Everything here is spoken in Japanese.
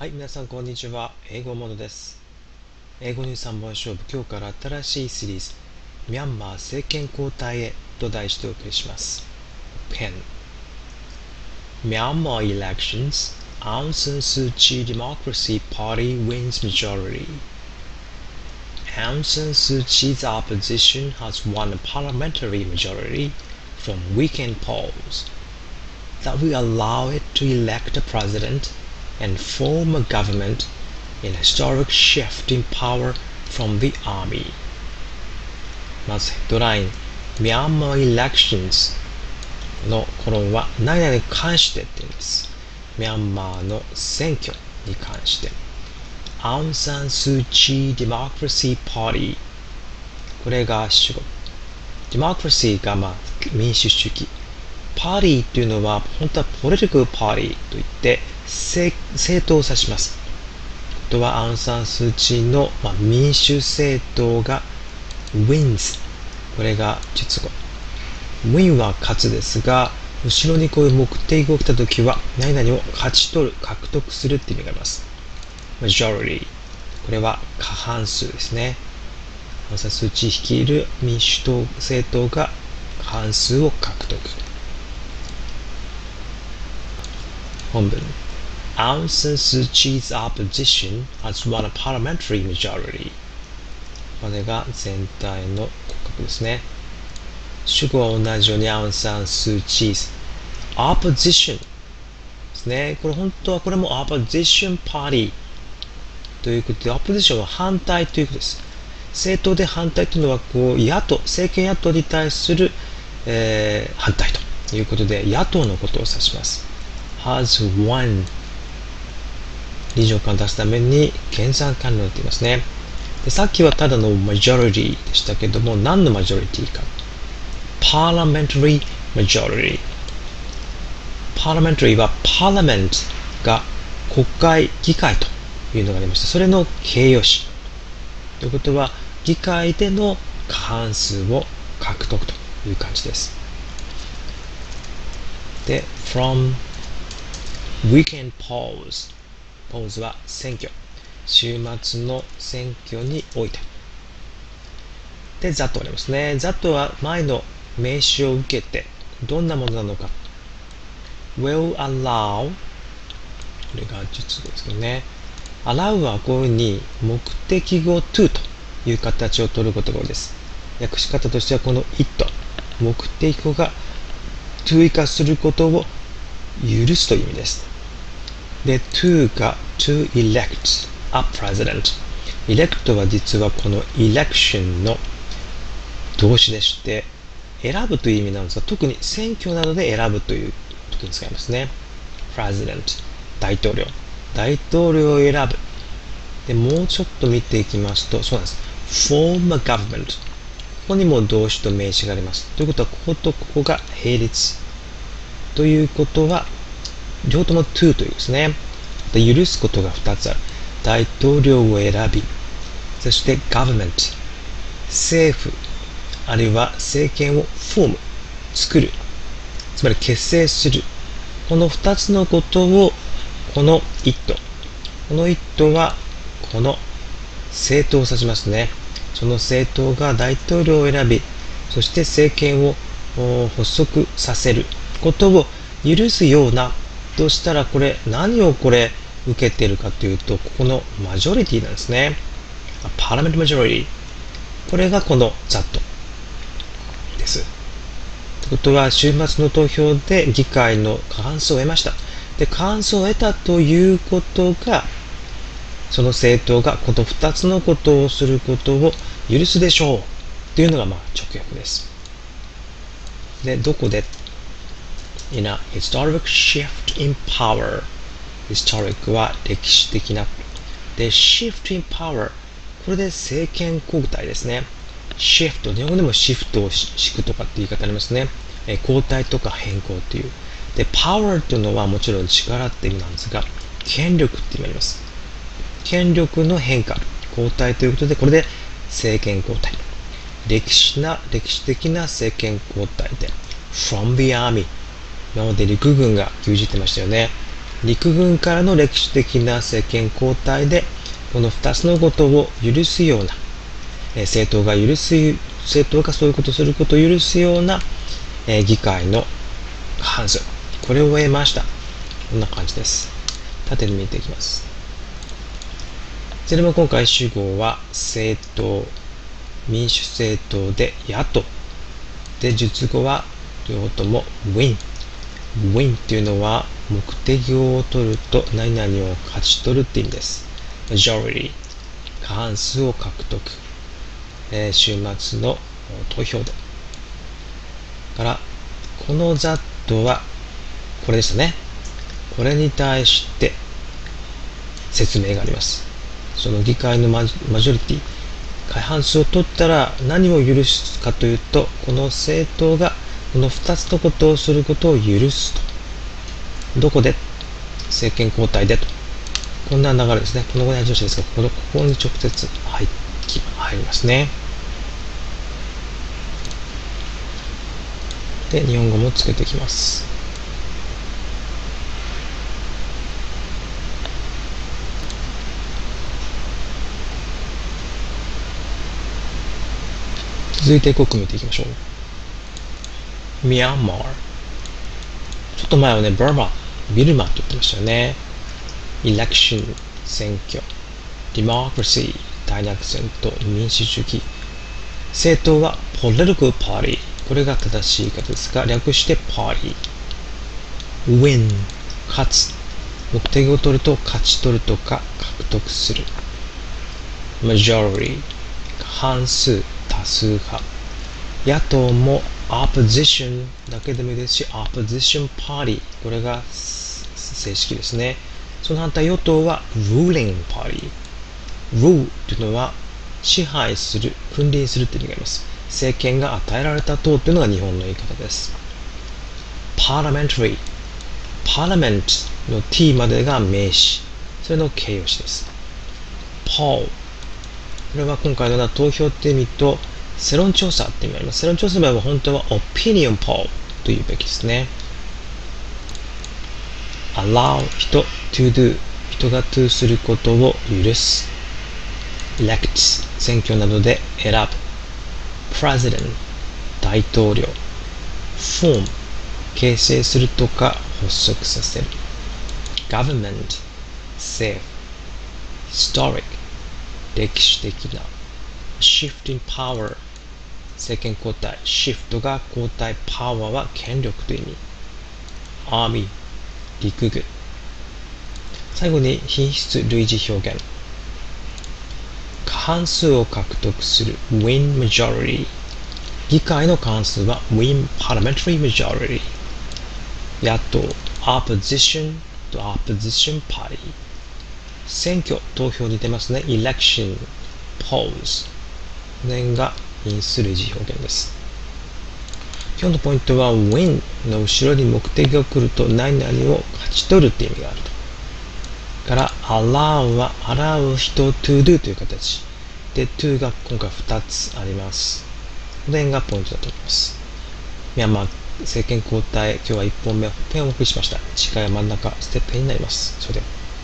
はい、皆さんこんにちは。英語モードです。英語に3本勝負、今日から新しいシリーズ、ミャンマー政権交代へと題してお送りします。PEN Myanmar elections, Aung San Suu Kyi Democracy Party wins majority. Aung San Suu Kyi's opposition has won a parliamentary majority from weekend polls that will allow it to elect a president and form a government in a historic shift in power from the army. まずヘッドライン、Myanmar Elections のコロンは何々に関してって言うんです。ミャンマーの選挙に関して。アウン・サン・スー・チー・デモクラシー・パーティー。これが主語。デモクラシーが、まあ、民主主義。パーティーっていうのは、本当はポリティカルパーティーといって、政政党を指します。ことはアン・サン・スー・チーの、まあ、民主政党が wins。これが実語。win は勝つですが、後ろにこういう目的が起きたときは、何々を勝ち取る、獲得するっていう意味があります。majority。これは過半数ですね。アン・サン・スー・チー率いる民主党政党が過半数を獲得。本文。アウン・スン・ス・チーズ・アポジション・アズ・ワン・パラメントリー・マジョリテ。これが全体の骨格ですね。主語は同じようにアウン・サン・ス・チーズ・アポジションですね。これ本当はこれもアポジション・パーティーということで、アポジションは反対ということです。政党で反対というのはこう野党、政権野党に対する、えー、反対ということで、野党のことを指します。臨場感を出すために減算完了と言いますね。でさっきはただの majority でしたけども、何の majority か。parliamentary majority。parliamentary は parliament が国会、議会というのがありました。それの形容詞。ということは、議会での過半数を獲得という感じです。で、from weekend polls。ポーズは選挙。週末の選挙において。で、ざっとありますね。ざっとは前の名詞を受けて、どんなものなのか。will allow これが実語ですけどね。allow はこういうふうに目的語 to という形を取ることが多いです。訳し方としてはこの it 目的語が to 以下することを許すという意味です。で、to が to elect a president。elect は実はこの election の動詞でして、選ぶという意味なんですが、特に選挙などで選ぶという時に使いますね。president、大統領。大統領を選ぶ。で、もうちょっと見ていきますと、そうなんです。form a government。ここにも動詞と名詞があります。ということは、こことここが並列。ということは、両とも to というですね。で許すことが2つある。大統領を選び、そして government、政府、あるいは政権をフォーム、作る。つまり結成する。この2つのことを、この it。この it は、この政党を指しますね。その政党が大統領を選び、そして政権を発足させることを許すようなとしたらこれ何をこれ受けているかというとここのマジョリティなんですね。パーラメントマジョリティ。これがこのざっとです。ということは週末の投票で議会の過半数を得ました。で、過半数を得たということがその政党がこの2つのことをすることを許すでしょうというのがまあ直訳です。で、どこで in a historic shift in power historic は歴史的なで shift in power. これで政権交代ですね。shift 日本語でもシフトを敷くとかって言い方ありますね。え交代とか変更っていう。で power というのはもちろん力って意味なんですが権力って意味あります。権力の変化交代ということでこれで政権交代。歴史な歴史的な政権交代で from the army 今まで陸軍が牛耳ってましたよね。陸軍からの歴史的な政権交代で、この2つのことを許すような、え政党が許す、政党がそういうことをすることを許すような、え議会の過半数。これを得ました。こんな感じです。縦で見ていきます。それも今回主語は政党、民主政党で野党。で、述語は両方とも win。Win っていうのは目的を取ると何々を勝ち取るって意味です。majority 過半数を獲得、えー、週末の投票でからこの that はこれでしたね。これに対して説明があります。その議会のマジョリティ。過半数を取ったら何を許すかというとこの政党がこの2つのことをすることを許すとどこで？政権交代でとこんな流れですね。このぐらいの女子ですが、このここに直接入入りますね。で、日本語もつけていきます。続いて国見ていきましょう。ミャンマー。ちょっと前はね、バーマ、ビルマって言ってましたよね。election 選挙。democracy 大略戦と民主主義。政党は political party これが正しい言い方ですが略して party win 勝つ。目的を取ると勝ち取るとか獲得する。majority 半数多数派。野党も opposition だけでもいいですし opposition party これが正式ですねその反対与党は ruling party。rule というのは支配する、君臨するという意味があります。政権が与えられた党というのが日本の言い方です。parliamentary。parliament の t までが名詞。それの形容詞です。poll。これは今回のような投票って意味と世論調査って意味があります。世論調査の場合は本当は opinion poll というべきですね。allow 人 to do 人が to することを許す elect 選挙などで選ぶ president 大統領 form 形成するとか発足させる government 政府 historic 歴史的な shifting power 政権交代 shift が交代 power は権力という意味 army 陸軍最後に品質類似表現過半数を獲得する win majority 議会の過半数は win parliamentary majority 野党 opposition と opposition party 選挙投票に出ますね election polls この辺が因数類似表現です今日のポイントは win の後ろに目的が来ると何々を勝ち取るって意味があると。から allow は allow 人 to do という形。で、to が今回2つあります。この辺がポイントだと思います。ミャンマー政権交代、今日は1本目を、ペンをお送りしました。次回は真ん中、ステップになります。それでは。